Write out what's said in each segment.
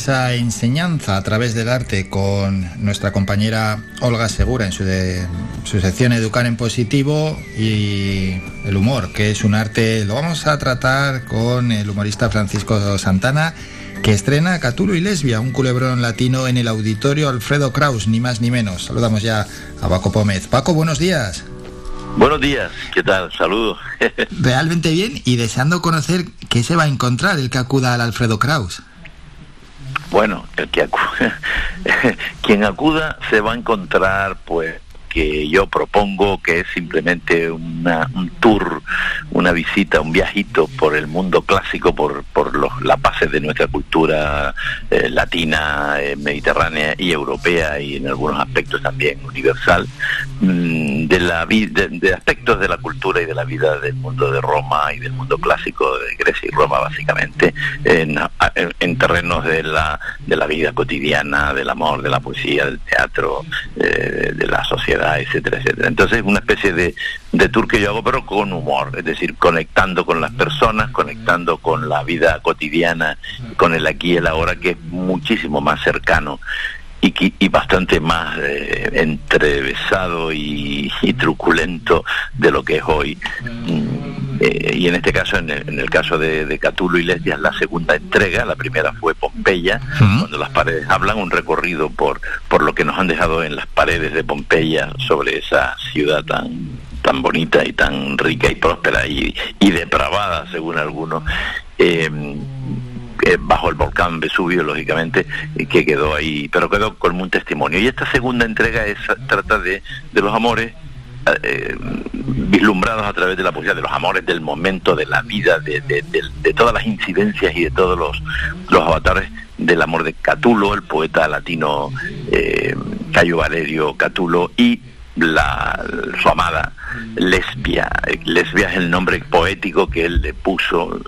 Esa enseñanza a través del arte con nuestra compañera Olga Segura en su, su sección Educar en Positivo y el humor, que es un arte, lo vamos a tratar con el humorista Francisco Santana, que estrena Catulo y Lesbia, un culebrón latino en el auditorio Alfredo Kraus, ni más ni menos. Saludamos ya a Paco Pómez. Paco, buenos días. Buenos días, ¿qué tal? Saludos. Realmente bien y deseando conocer qué se va a encontrar el que acuda al Alfredo Kraus. Bueno, el que quien acuda se va a encontrar pues que yo propongo que es simplemente una, un tour, una visita, un viajito por el mundo clásico, por, por los, las bases de nuestra cultura eh, latina, eh, mediterránea y europea y en algunos aspectos también universal, mm, de, la, de, de aspectos de la cultura y de la vida del mundo de Roma y del mundo clásico de Grecia y Roma básicamente, en, en terrenos de la, de la vida cotidiana, del amor, de la poesía, del teatro, eh, de la sociedad etcétera, etcétera. Entonces, una especie de, tour que yo hago, pero con humor, es decir, conectando con las personas, conectando con la vida cotidiana, con el aquí y el ahora, que es muchísimo más cercano y, y bastante más eh, entrevesado y, truculento de lo que es hoy. Mm, eh, y en este caso, en el, caso de, Catulo y Lesbias, la segunda entrega, la primera fue Pompeya, cuando las paredes hablan, un recorrido por, por lo que nos han dejado en las paredes de Pompeya sobre esa ciudad tan tan bonita y tan rica y próspera y, y depravada, según algunos. Eh, eh, bajo el volcán Vesubio, lógicamente, que quedó ahí, pero quedó como un testimonio. Y esta segunda entrega es, trata de, de los amores eh, vislumbrados a través de la poesía, de los amores del momento, de la vida, de, todas las incidencias y de todos los, los avatares del amor de Catulo, el poeta latino eh, Cayo Valerio Catulo, y la, su amada Lesbia. Lesbia es el nombre poético que él le puso,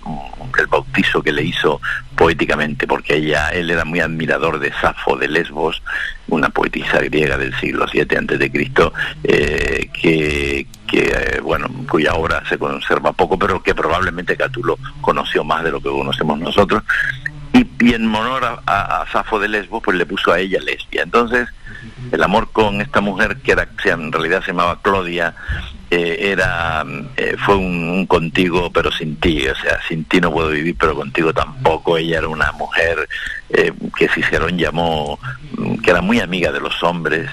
el bautizo que le hizo poéticamente, porque ella, él era muy admirador de Safo de Lesbos, una poetisa griega del siglo VII antes de Cristo, eh, que, eh, bueno, cuya obra se conserva poco, pero que probablemente Catulo conoció más de lo que conocemos nosotros. Y, en honor a, Safo de Lesbos, pues le puso a ella lesbia. Entonces, el amor con esta mujer, que era, en realidad se llamaba Claudia, eh, era eh, fue un, contigo pero sin ti, o sea, sin ti no puedo vivir, pero contigo tampoco. Ella era una mujer eh, que Cicerón llamó, que era muy amiga de los hombres,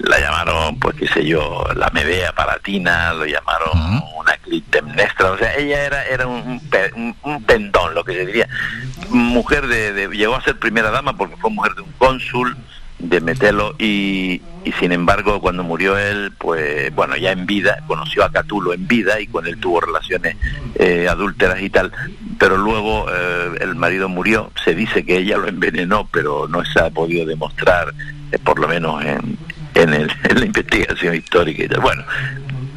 la llamaron, pues qué sé yo, la Medea Palatina, lo llamaron una Clitemnestra, o sea, ella era, era un, un, pendón, lo que se diría, mujer de, llegó a ser primera dama porque fue mujer de un cónsul, de Metelo y, y, sin embargo cuando murió él, pues bueno, ya en vida, conoció a Catulo en vida y con él tuvo relaciones eh, adúlteras y tal, pero luego eh, el marido murió, se dice que ella lo envenenó, pero no se ha podido demostrar, eh, por lo menos en, en, el, en, la investigación histórica y tal. Bueno,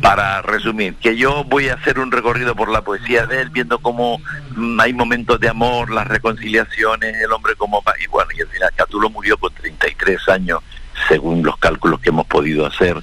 para resumir, que yo voy a hacer un recorrido por la poesía de él, viendo cómo mm, hay momentos de amor, las reconciliaciones, el hombre como... Y bueno, y al final Catulo murió con 33 años, según los cálculos que hemos podido hacer,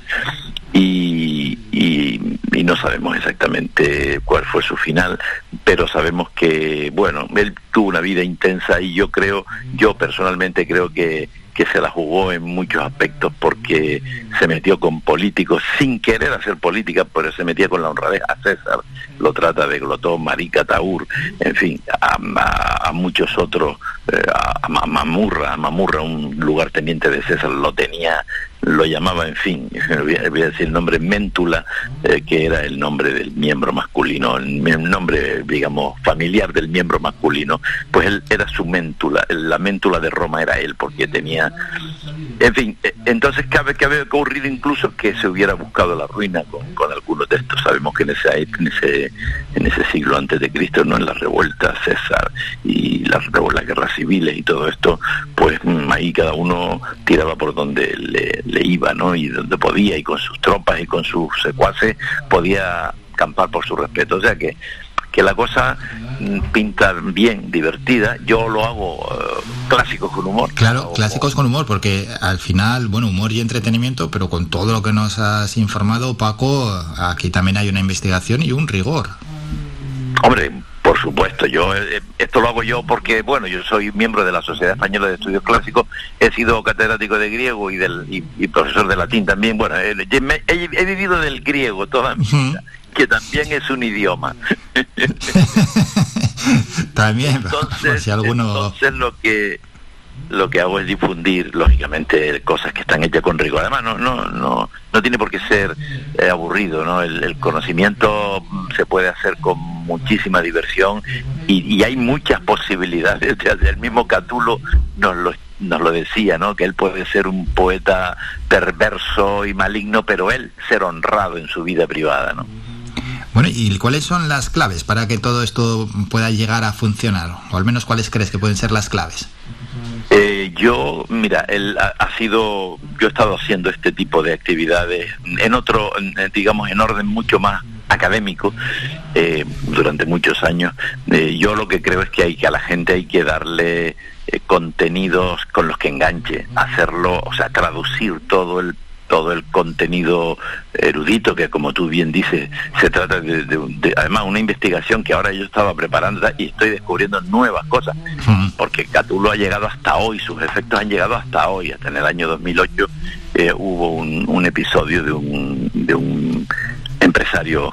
y, y, y, no sabemos exactamente cuál fue su final, pero sabemos que, bueno, él tuvo una vida intensa y yo creo, yo personalmente creo que que se la jugó en muchos aspectos porque se metió con políticos sin querer hacer política, pero se metía con la honradez. A César, lo trata de glotón, marica, taur, en fin, a, muchos otros, eh, a, Mamurra, a Mamurra, un lugar teniente de César, lo tenía lo llamaba, en fin, voy a, decir el nombre Méntula, eh, que era el nombre del miembro masculino, el, nombre, digamos, familiar del miembro masculino, pues él era su méntula, la méntula de Roma era él, porque tenía, en fin, eh, entonces cabe que había ocurrido incluso que se hubiera buscado la ruina con, con algunos de estos. Sabemos que en ese, en ese, en ese siglo antes de Cristo, no en la revuelta César y las, las guerras civiles y todo esto, pues mm, ahí cada uno tiraba por donde le le iba, ¿no? Y donde podía, y con sus tropas y con sus secuaces, podía acampar por su respeto. O sea que que la cosa mm, pinta bien, divertida, yo lo hago eh, clásicos con humor. Claro, clásicos con humor, porque al final, bueno, humor y entretenimiento, pero con todo lo que nos has informado, Paco, aquí también hay una investigación y un rigor. Hombre, por supuesto, yo eh, esto lo hago yo porque, bueno, yo soy miembro de la Sociedad Española de Estudios Clásicos, he sido catedrático de griego y del y, profesor de latín también. Bueno, eh, he, vivido del griego toda mi vida, que también es un idioma. también, entonces, si alguno... entonces lo que lo que hago es difundir, lógicamente, cosas que están hechas con rigor. Además, no, no, no, no tiene por qué ser eh, aburrido, ¿no? El, conocimiento se puede hacer con muchísima diversión y, hay muchas posibilidades. El mismo Catulo nos lo, nos lo decía, ¿no? Que él puede ser un poeta perverso y maligno, pero él ser honrado en su vida privada, ¿no? Bueno, ¿y cuáles son las claves para que todo esto pueda llegar a funcionar? O al menos, ¿cuáles crees que pueden ser las claves? Eh, yo, mira, él ha, sido, yo he estado haciendo este tipo de actividades en otro, digamos, en orden mucho más académico eh, durante muchos años. Eh, yo lo que creo es que hay que a la gente hay que darle contenidos con los que enganche, hacerlo, o sea, traducir todo el todo el contenido erudito que como tú bien dices se trata de, además una investigación que ahora yo estaba preparando y estoy descubriendo nuevas cosas porque Catulo ha llegado hasta hoy sus efectos han llegado hasta hoy. Hasta en el año 2008 eh, hubo un, un, episodio de un, de un empresario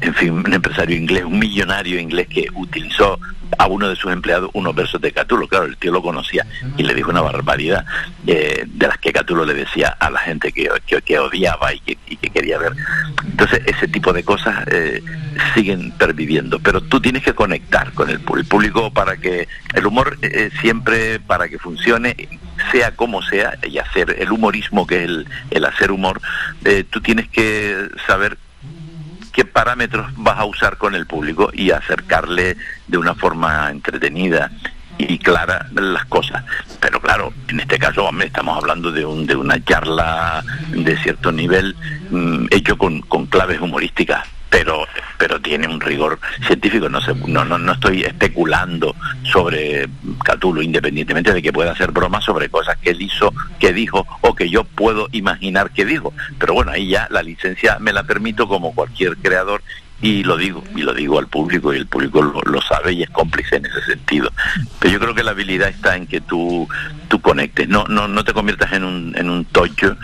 en fin un empresario inglés un millonario inglés que utilizó a uno de sus empleados unos versos de Catulo. Claro, el tío lo conocía y le dijo una barbaridad eh, de las que Catulo le decía a la gente que, que, odiaba y que, quería ver. Entonces, ese tipo de cosas eh, siguen perviviendo, pero tú tienes que conectar con el, público para que el humor eh, siempre, para que funcione, sea como sea, y hacer el humorismo que es el, el hacer humor, tú tienes que saber qué parámetros vas a usar con el público y acercarle de una forma entretenida y clara las cosas. Pero claro, en este caso hombre, estamos hablando de, un, de una charla de cierto nivel mm, hecho con claves humorísticas pero pero tiene un rigor científico. No sé no, no no estoy especulando sobre Catulo independientemente de que pueda hacer bromas sobre cosas que él hizo que dijo o que yo puedo imaginar que dijo. Pero bueno ahí ya la licencia me la permito como cualquier creador y lo digo, y lo digo al público, y el público lo, sabe y es cómplice en ese sentido. Pero yo creo que la habilidad está en que tú, tú conectes, no, no, no te conviertas en un, en un tocho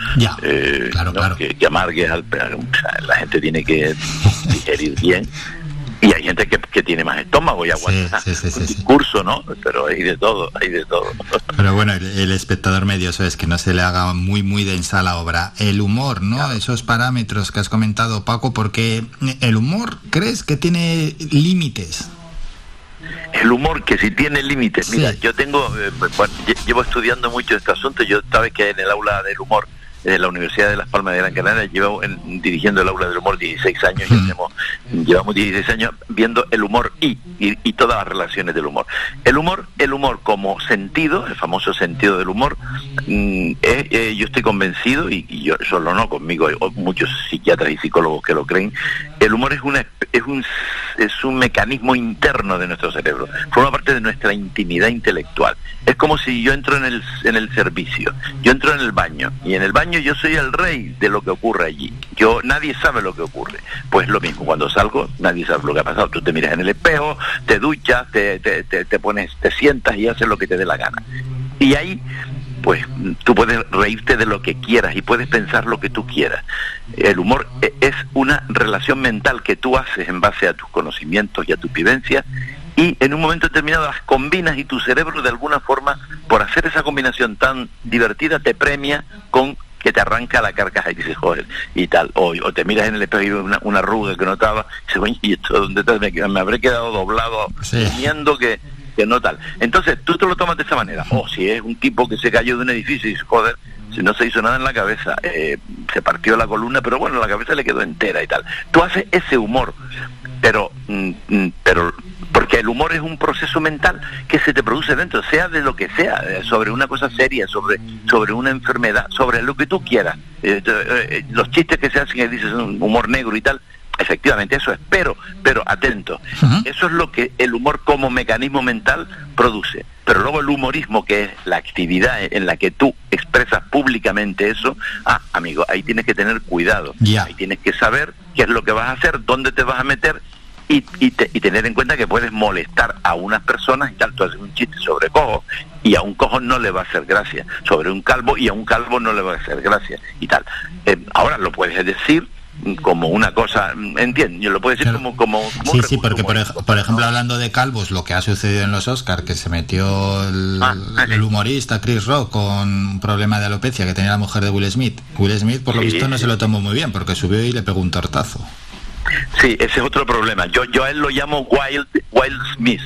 eh, Que, que, amargues al, la gente tiene que digerir bien y hay gente que, que tiene más estómago y aguanta sí, sí, sí, discurso, ¿no? Pero hay de todo, hay de todo. Pero bueno, el, espectador medio eso es que no se le haga muy, muy densa la obra. El humor, ¿no? Esos parámetros que has comentado, Paco, porque el humor, ¿crees que tiene límites? El humor que si tiene límites, mira, yo tengo, eh, bueno, llevo estudiando mucho este asunto, yo sabes que en el aula del humor de la Universidad de Las Palmas de Gran Canaria, llevo dirigiendo el aula del humor 16 años y llevamos 16 años viendo el humor y, y, todas las relaciones del humor. El humor, el humor como sentido, el famoso sentido del humor, mm, eh, yo estoy convencido, y, yo solo no conmigo, hay muchos psiquiatras y psicólogos que lo creen, el humor es una es un es un mecanismo interno de nuestro cerebro, forma parte de nuestra intimidad intelectual. Es como si yo entro en el, en el servicio, yo entro en el baño y en el baño yo soy el rey de lo que ocurre allí. Yo nadie sabe lo que ocurre. Pues lo mismo, cuando salgo nadie sabe lo que ha pasado. Tú te miras en el espejo, te duchas, te, te, te, pones, te sientas y haces lo que te dé la gana. Y ahí pues tú puedes reírte de lo que quieras y puedes pensar lo que tú quieras. El humor e, es una relación mental que tú haces en base a tus conocimientos y a tu vivencia y en un momento determinado las combinas y tu cerebro de alguna forma, por hacer esa combinación tan divertida, te premia con que te arranca la carcaja y dices, joder, y tal, o, o te miras en el espejo y una, una ruga que notaba, y dices, y esto, ¿dónde está? Me, me, habré quedado doblado, temiendo que que no tal. Entonces, tú te lo tomas de esa manera. O si es un tipo que se cayó de un edificio y dice, joder, si no se hizo nada en la cabeza, eh, se partió la columna, pero bueno, la cabeza le quedó entera y tal. Tú haces ese humor, pero, mm, mm, pero porque el humor es un proceso mental que se te produce dentro, sea de lo que sea, eh, sobre una cosa seria, sobre, sobre una enfermedad, sobre lo que tú quieras. Eh, los chistes que se hacen, que dices un humor negro y tal, efectivamente, eso es, pero, pero atento, eso es lo que el humor como mecanismo mental produce. Pero luego el humorismo, que es la actividad en la que tú expresas públicamente eso, ah, amigo, ahí tienes que tener cuidado. Ahí tienes que saber qué es lo que vas a hacer, dónde te vas a meter y, y, tener en cuenta que puedes molestar a unas personas y tal. Tú haces un chiste sobre cojo y a un cojo no le va a hacer gracia, sobre un calvo y a un calvo no le va a hacer gracia y tal. Eh, ahora lo puedes decir como una cosa, entiendo, yo lo puedo decir como, como, Sí, sí, porque por, ejemplo, hablando de calvos, lo que ha sucedido en los Oscars, que se metió el, ah, humorista Chris Rock con un problema de alopecia que tenía la mujer de Will Smith. Will Smith, por lo visto, no se lo tomó muy bien, porque subió y le pegó un tortazo. Sí, ese es otro problema. Yo, yo a él lo llamo Wild, Wild Smith.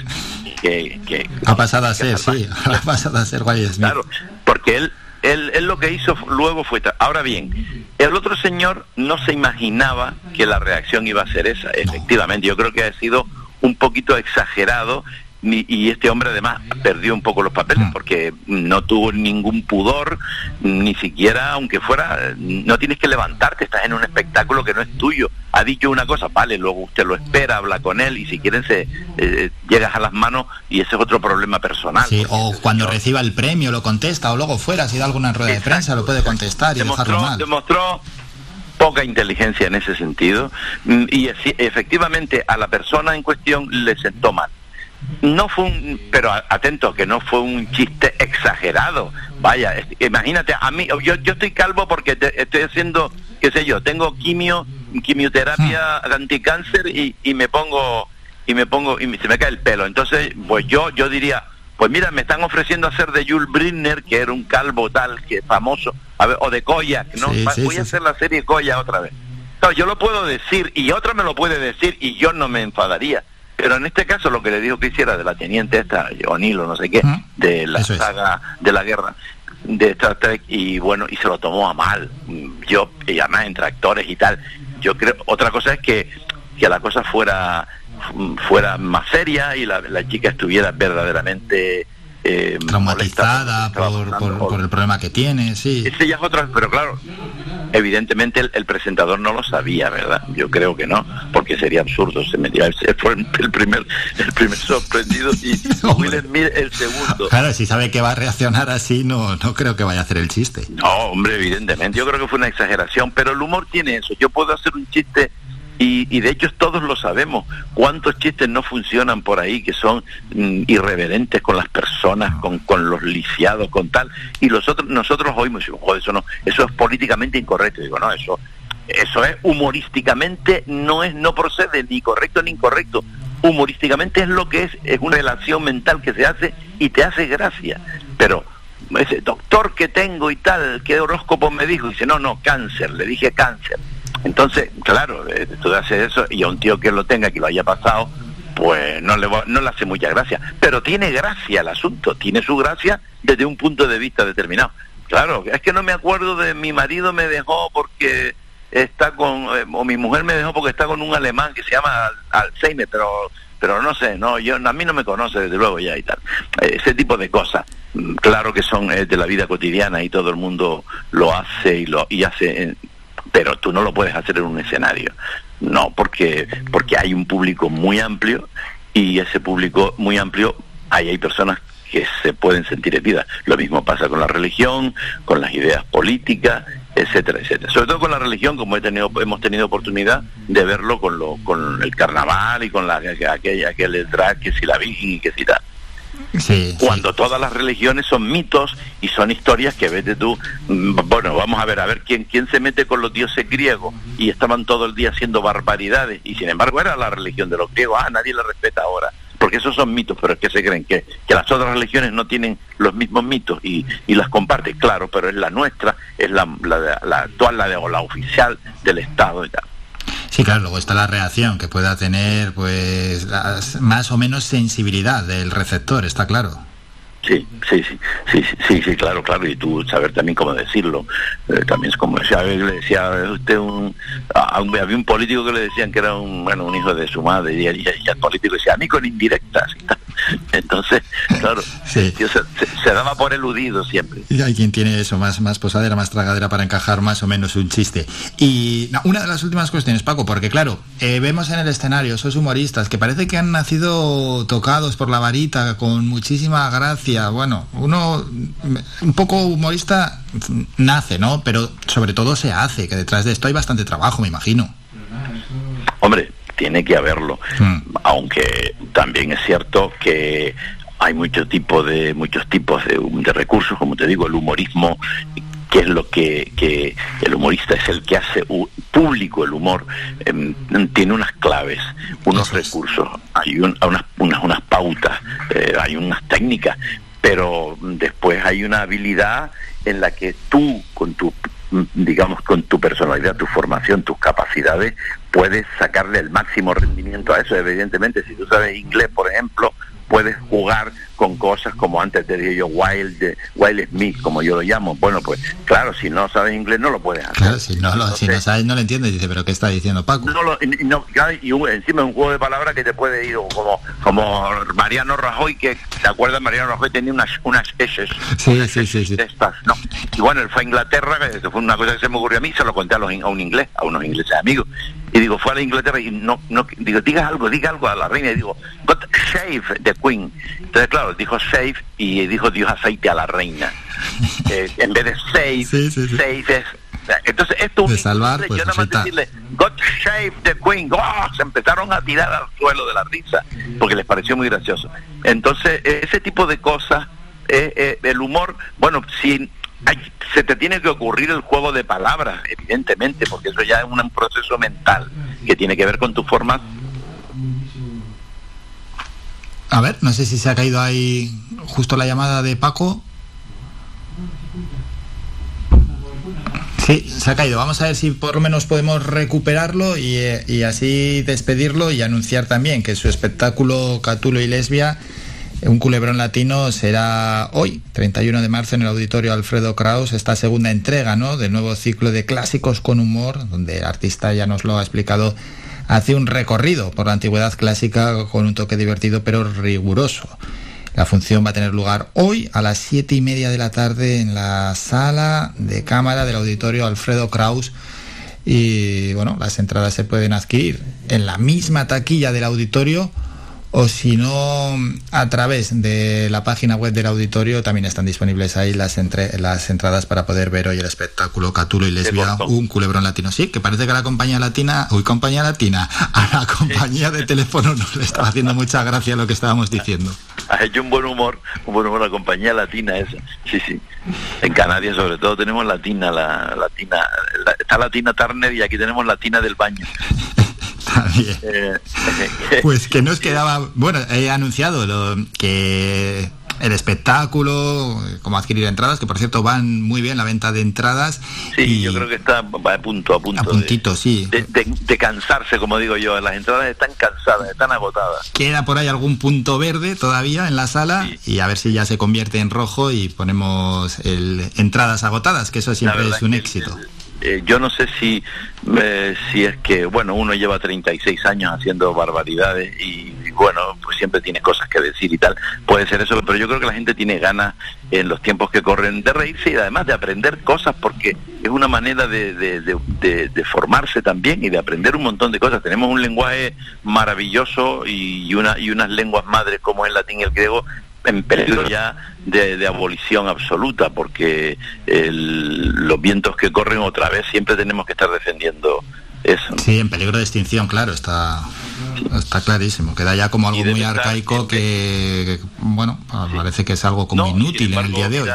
Que, que, ha pasado a ser, sí, ha pasado a ser Wild Smith. Claro, porque él él, lo que hizo luego fue... Ahora bien, el otro señor no se imaginaba que la reacción iba a ser esa. Efectivamente, yo creo que ha sido un poquito exagerado y este hombre además perdió un poco los papeles mm. porque no tuvo ningún pudor, ni siquiera, aunque fuera, no tienes que levantarte, estás en un espectáculo que no es tuyo. Ha dicho una cosa, vale, luego usted lo espera, habla con él y si quieren se eh, llegas a las manos y ese es otro problema personal. Sí, o cuando reciba el premio lo contesta o luego fuera, si da alguna rueda de prensa lo puede contestar y demostró, dejarlo mal. Demostró poca inteligencia en ese sentido mm, y efectivamente a la persona en cuestión le sentó mal no fue un, pero atento, que no fue un chiste exagerado. Vaya, imagínate, a mí, yo, yo estoy calvo porque estoy haciendo, qué sé yo, tengo quimio, quimioterapia anticáncer y, y me pongo, y me pongo, y se me cae el pelo. Entonces, pues yo, yo diría, pues mira, me están ofreciendo hacer de Jules Brinner, que era un calvo tal, que famoso, a ver, o de Koya, ¿no? Voy a hacer la serie Koya otra vez. No, yo lo puedo decir y otra me lo puede decir y yo no me enfadaría pero en este caso lo que le dijo que hiciera de la teniente esta, O'Neill o no sé qué, de la saga de la guerra de Star Trek y bueno, y se lo tomó a mal. Yo, y además entre actores y tal, yo creo, otra cosa es que, que la cosa fuera fuera más seria y la, la chica estuviera verdaderamente eh, traumatizada por, el problema que tiene, sí. Ese ya es otra, pero claro, evidentemente el, presentador no lo sabía, ¿verdad? Yo creo que no, porque sería absurdo, se metía, fue el primer, el primer sorprendido y Will Smith el segundo. Claro, si sabe que va a reaccionar así, no, no creo que vaya a hacer el chiste. No, hombre, evidentemente, yo creo que fue una exageración, pero el humor tiene eso, yo puedo hacer un chiste y, de hecho todos lo sabemos. ¿Cuántos chistes no funcionan por ahí que son mm, irreverentes con las personas, con, con los lisiados, con tal? Y nosotros, nosotros oímos, joder, eso no, eso es políticamente incorrecto. digo, no, eso, eso es humorísticamente, no es, no procede ni correcto ni incorrecto. Humorísticamente es lo que es, es una relación mental que se hace y te hace gracia. Pero ese doctor que tengo y tal, ¿qué horóscopo me dijo? dice, no, no, cáncer, le dije cáncer entonces, claro, eh, tú haces eso y a un tío que lo tenga, que lo haya pasado, pues no le, no le hace mucha gracia. Pero tiene gracia el asunto, tiene su gracia desde un punto de vista determinado. Claro, es que no me acuerdo de mi marido me dejó porque está con, eh, o mi mujer me dejó porque está con un alemán que se llama Alzheimer, pero pero no sé, no, yo a mí no me conoce desde luego ya y tal. Ese tipo de cosas, mm, claro que son eh, de la vida cotidiana y todo el mundo lo hace y lo y hace pero tú no lo puedes hacer en un escenario. No, porque, porque hay un público muy amplio y ese público muy amplio, ahí hay personas que se pueden sentir heridas. Lo mismo pasa con la religión, con las ideas políticas, etcétera, etcétera. Sobre todo con la religión, como he tenido, hemos tenido oportunidad de verlo con, lo, con el carnaval y con la, aquella, aquel drag que si la Virgen y que si tal. Cuando todas las religiones son mitos y son historias que vete tú, mm, bueno, vamos a ver, a ver quién, quién se mete con los dioses griegos y estaban todo el día haciendo barbaridades y sin embargo era la religión de los griegos, ah, nadie la respeta ahora, porque esos son mitos, pero es que se creen que, que las otras religiones no tienen los mismos mitos y, y las comparten, claro, pero es la nuestra, es la, la, la actual, la, de, o la oficial del Estado y tal. Sí, claro, luego está la reacción que pueda tener pues más o menos sensibilidad del receptor, está claro. Sí, sí, sí, sí, sí, sí, claro, claro, y tú saber también cómo decirlo. Eh, también es como decía, le decía usted un, había un político que le decían que era un, bueno, un hijo de su madre y, el político decía, a mí con indirectas. Entonces, claro, se, daba por eludido siempre. Y hay quien tiene eso, más, más posadera, más tragadera para encajar más o menos un chiste. Y una de las últimas cuestiones, Paco, porque claro, eh, vemos en el escenario esos humoristas que parece que han nacido tocados por la varita, con muchísima gracia. Bueno, uno un poco humorista nace, ¿no? Pero sobre todo se hace, que detrás de esto hay bastante trabajo, me imagino. Hombre, tiene que haberlo. Hmm. Aunque también es cierto que hay muchos tipos de muchos tipos de, recursos, como te digo, el humorismo que es lo que, el humorista es el que hace público el humor, em, tiene unas claves, unos recursos, hay unas, unas, pautas, eh, hay unas técnicas, pero después hay una habilidad en la que tú, con tu digamos, con tu personalidad, tu formación, tus capacidades, puedes sacarle el máximo rendimiento a eso. Evidentemente, si tú sabes inglés, por ejemplo, puedes jugar con cosas como antes te dije yo, Wild, Wild Smith, como yo lo llamo. Bueno, pues claro, si no sabes inglés no lo puedes hacer. Claro, si no, lo, si no sabes, no lo entiendes, dice, pero ¿qué está diciendo Paco? No, lo, no y encima es un juego de palabras que te puede ir como, como Mariano Rajoy, que, ¿te acuerdas? Mariano Rajoy tenía unas, unas S. Sí, sí, sí, sí. Estas, ¿no? Y bueno, él fue a Inglaterra, que fue una cosa que se me ocurrió a mí, se lo conté a, los, a un inglés, a unos ingleses amigos. Y digo, fue a la Inglaterra y no, no, digo, diga algo, diga algo a la reina. Y digo, God save the queen. Entonces, claro, dijo save y dijo Dios aceite a la reina. Eh, en vez de save, save es entonces esto de salvar, pues, yo nada más decirle God save the Queen, ¡Oh! se empezaron a tirar al suelo de la risa porque les pareció muy gracioso. Entonces ese tipo de cosas, eh, eh, el humor, bueno, si se te tiene que ocurrir el juego de palabras, evidentemente, porque eso ya es un proceso mental que tiene que ver con tu forma. A ver, no sé si se ha caído ahí justo la llamada de Paco. Sí, se ha caído. Vamos a ver si por lo menos podemos recuperarlo y, así despedirlo y anunciar también que su espectáculo Catulo y Lesbia un culebrón latino será hoy, 31 de marzo, en el auditorio Alfredo Kraus, esta segunda entrega ¿no? del nuevo ciclo de clásicos con humor, donde el artista ya nos lo ha explicado, hace un recorrido por la antigüedad clásica con un toque divertido pero riguroso. La función va a tener lugar hoy a las siete y media de la tarde en la sala de cámara del auditorio Alfredo Kraus. Y bueno, las entradas se pueden adquirir en la misma taquilla del auditorio o si no a través de la página web del auditorio también están disponibles ahí las entre, las entradas para poder ver hoy el espectáculo Catulo y Lesbia, un culebrón latino. Sí, que parece que la compañía latina, uy, compañía latina, a la compañía de teléfono no le estaba haciendo mucha gracia lo que estábamos diciendo. Ha hecho un buen humor, un buen humor la compañía latina esa. Sí, sí. En Canarias sobre todo tenemos latina, la latina, está latina Turner y aquí tenemos latina del baño. Eh, pues que nos quedaba, bueno, he anunciado lo, que el espectáculo, cómo adquirir entradas, que por cierto van muy bien la venta de entradas. Sí, y yo creo que está a punto, a punto. A puntito, sí. De, cansarse, como digo yo, las entradas están cansadas, están agotadas. Queda por ahí algún punto verde todavía en la sala y a ver si ya se convierte en rojo y ponemos el, entradas agotadas, que eso siempre es un éxito. Eh, yo no sé si, eh, si es que, bueno, uno lleva 36 años haciendo barbaridades y, bueno, pues siempre tiene cosas que decir y tal, puede ser eso, pero yo creo que la gente tiene ganas en los tiempos que corren de reírse y además de aprender cosas porque es una manera de, de, formarse también y de aprender un montón de cosas. Tenemos un lenguaje maravilloso y, una, y unas lenguas madres como el latín y el griego en peligro ya de, abolición absoluta, porque los vientos que corren otra vez siempre tenemos que estar defendiendo eso. Sí, en peligro de extinción, claro, está, está clarísimo. Queda ya como algo muy arcaico que, bueno, parece que es algo como inútil en el día de hoy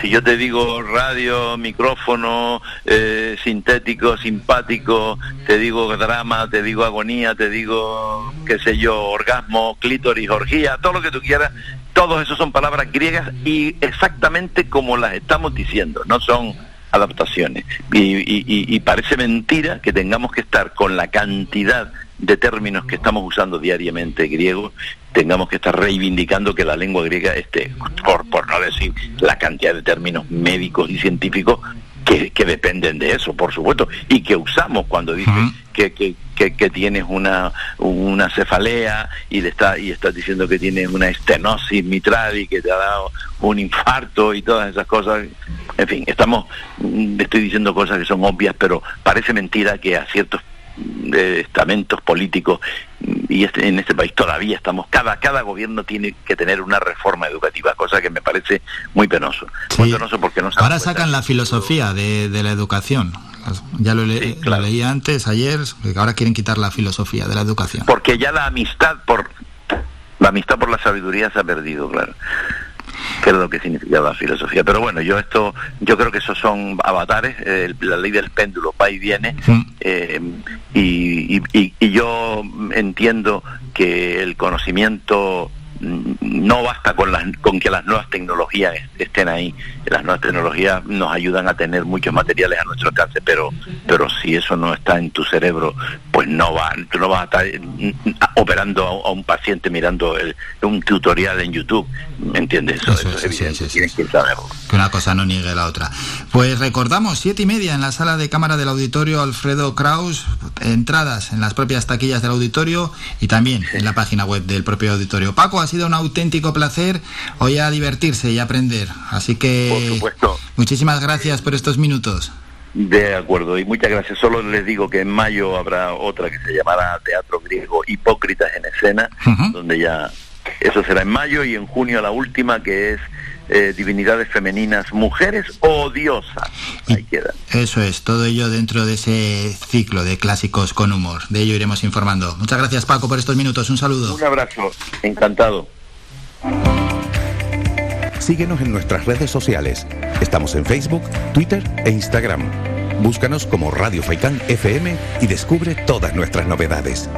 si yo te digo radio, micrófono, eh, sintético, simpático, te digo drama, te digo agonía, te digo, qué sé yo, orgasmo, clítoris, orgía, todo lo que tú quieras, todos esos son palabras griegas y exactamente como las estamos diciendo, no son adaptaciones. Y, parece mentira que tengamos que estar con la cantidad de términos que estamos usando diariamente griegos, tengamos que estar reivindicando que la lengua griega esté, por, por no decir la cantidad de términos médicos y científicos que, que dependen de eso, por supuesto, y que usamos cuando dice que, que, que, que tienes una, una cefalea y le está, y estás diciendo que tienes una estenosis mitral y que te ha dado un infarto y todas esas cosas. En fin, estamos, mm, estoy diciendo cosas que son obvias, pero parece mentira que a ciertos de estamentos políticos y este, en este país todavía estamos cada cada gobierno tiene que tener una reforma educativa cosa que me parece muy penoso. Muy penoso porque no ahora sacan la filosofía de, la educación. Ya lo, leí antes ayer ahora quieren quitar la filosofía de la educación. Porque ya la amistad por la amistad por la sabiduría se ha perdido claro. Que lo que significaba la filosofía. Pero bueno, yo esto, yo creo que esos son avatares, eh, la ley del péndulo va y viene, eh, y, y, yo entiendo que el conocimiento no basta con, las, con que las nuevas tecnologías estén ahí. Las nuevas tecnologías nos ayudan a tener muchos materiales a nuestro alcance, pero, pero si eso no está en tu cerebro, pues no va, tú no vas a estar mm, operando a, un paciente mirando un tutorial en YouTube. ¿Me entiendes? Eso, es evidente. que una cosa no niegue la otra. Pues recordamos, siete y media en la sala de cámara del auditorio Alfredo Kraus, entradas en las propias taquillas del auditorio y también en la página web del propio auditorio. Paco, sido un auténtico placer hoy a divertirse y aprender. Así que muchísimas gracias por estos minutos. De acuerdo, y muchas gracias. Solo les digo que en mayo habrá otra que se llamará Teatro Griego Hipócritas en Escena, donde ya eso será en mayo, y en junio la última que es eh, Divinidades Femeninas, Mujeres Odiosas. Ahí queda. Eso es, todo ello dentro de ese ciclo de clásicos con humor. De ello iremos informando. Muchas gracias Paco por estos minutos. Un saludo. Un abrazo, encantado. Síguenos en nuestras redes sociales. Estamos en Facebook, Twitter e Instagram. Búscanos como Radio Faicán FM y descubre todas nuestras novedades.